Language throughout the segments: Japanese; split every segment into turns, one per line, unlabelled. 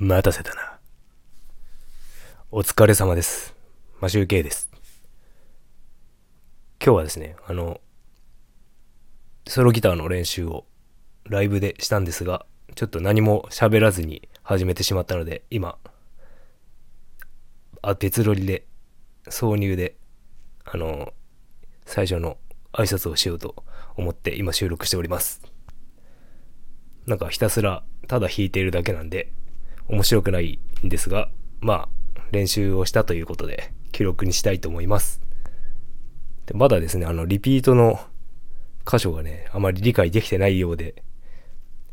待たせたな。お疲れ様です。マシュウケイです。今日はですね、あの、ソロギターの練習をライブでしたんですが、ちょっと何も喋らずに始めてしまったので、今、あ、別撮りで、挿入で、あの、最初の挨拶をしようと思って今収録しております。なんかひたすらただ弾いているだけなんで面白くないんですが、まあ練習をしたということで記録にしたいと思います。でまだですね、あのリピートの箇所がね、あまり理解できてないようで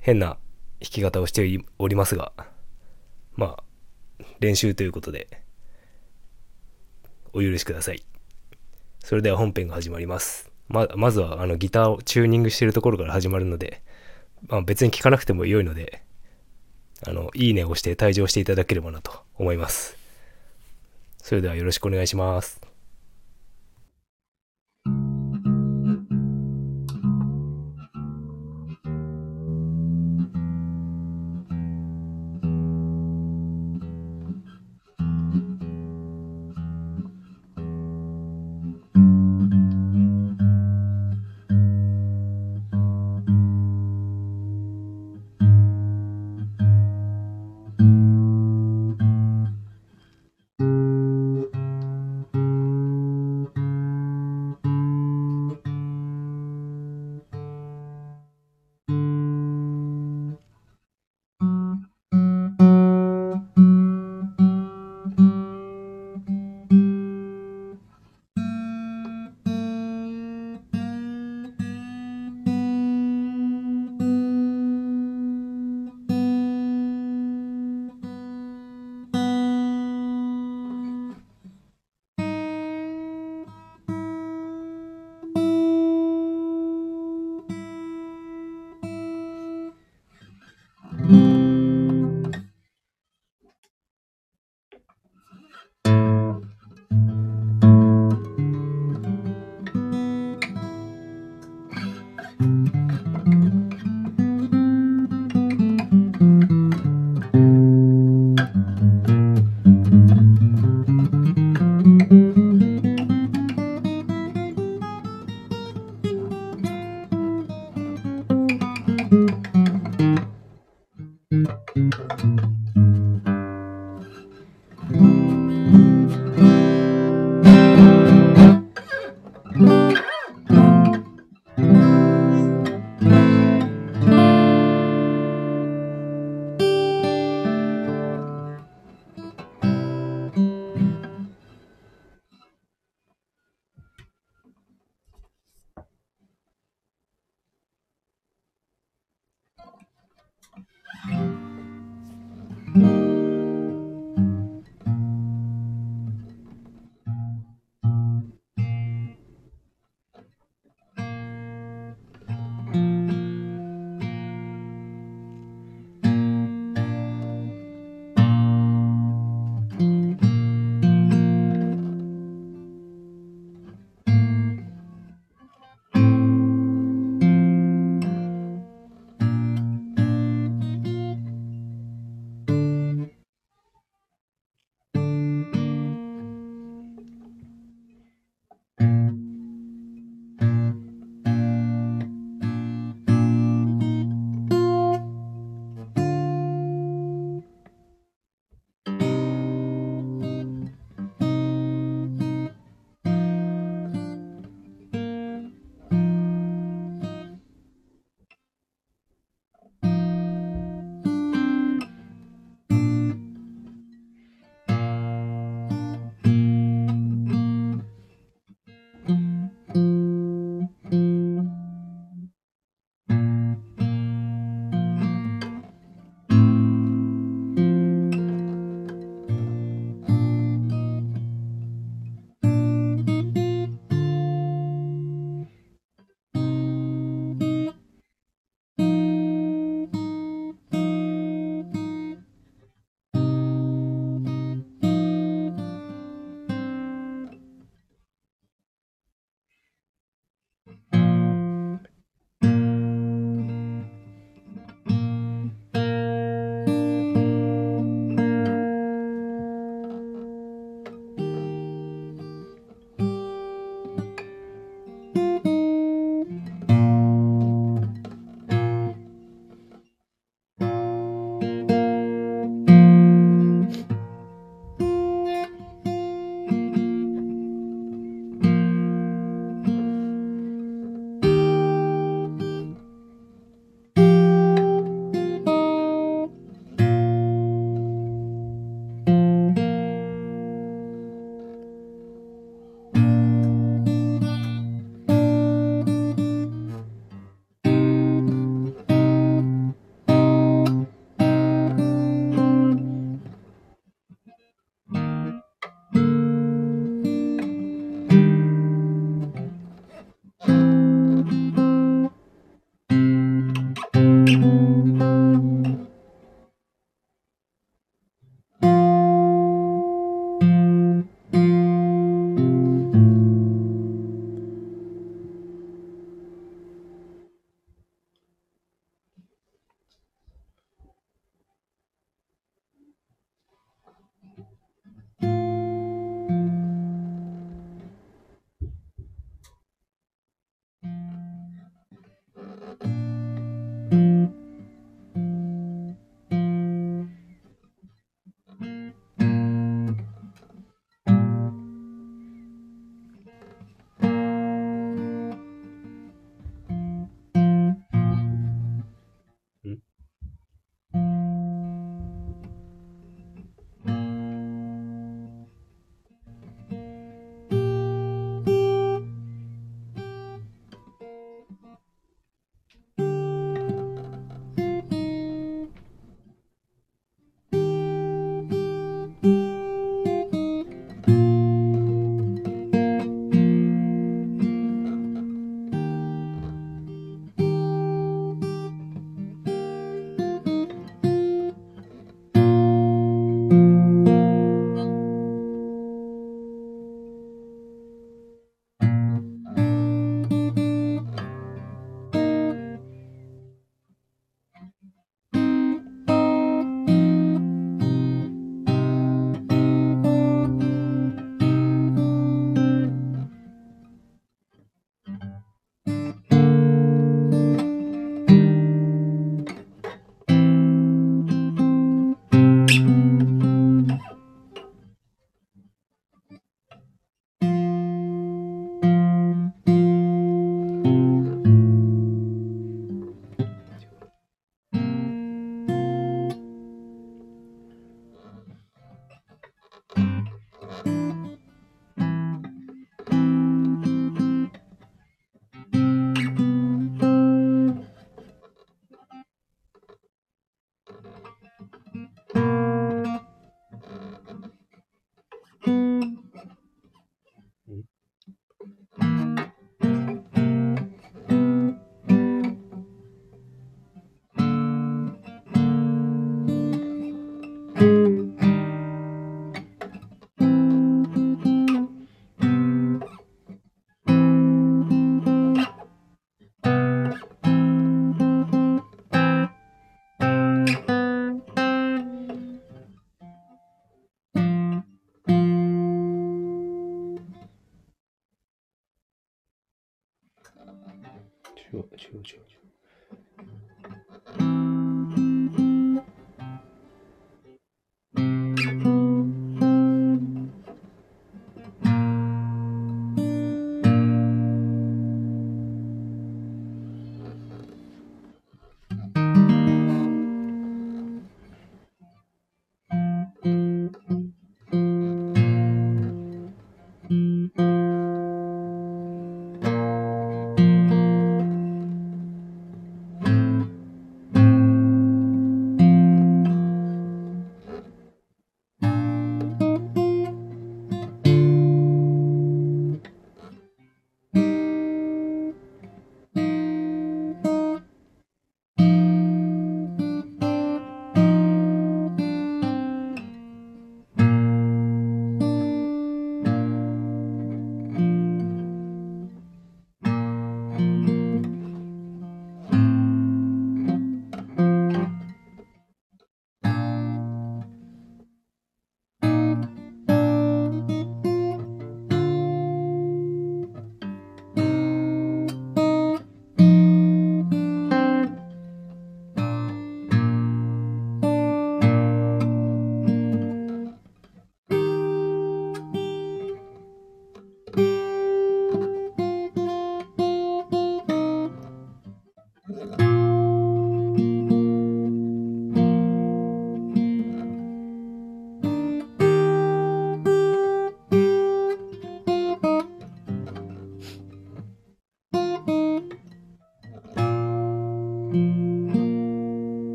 変な弾き方をしておりますが、まあ練習ということでお許しください。それでは本編が始まります。ままずはあのギターをチューニングしてるところから始まるので、まあ、別に聞かなくても良いので、あの、いいねを押して退場していただければなと思います。それではよろしくお願いします。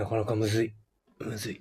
なかなかむずい。むずい。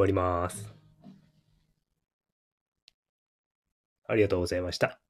終わります。ありがとうございました。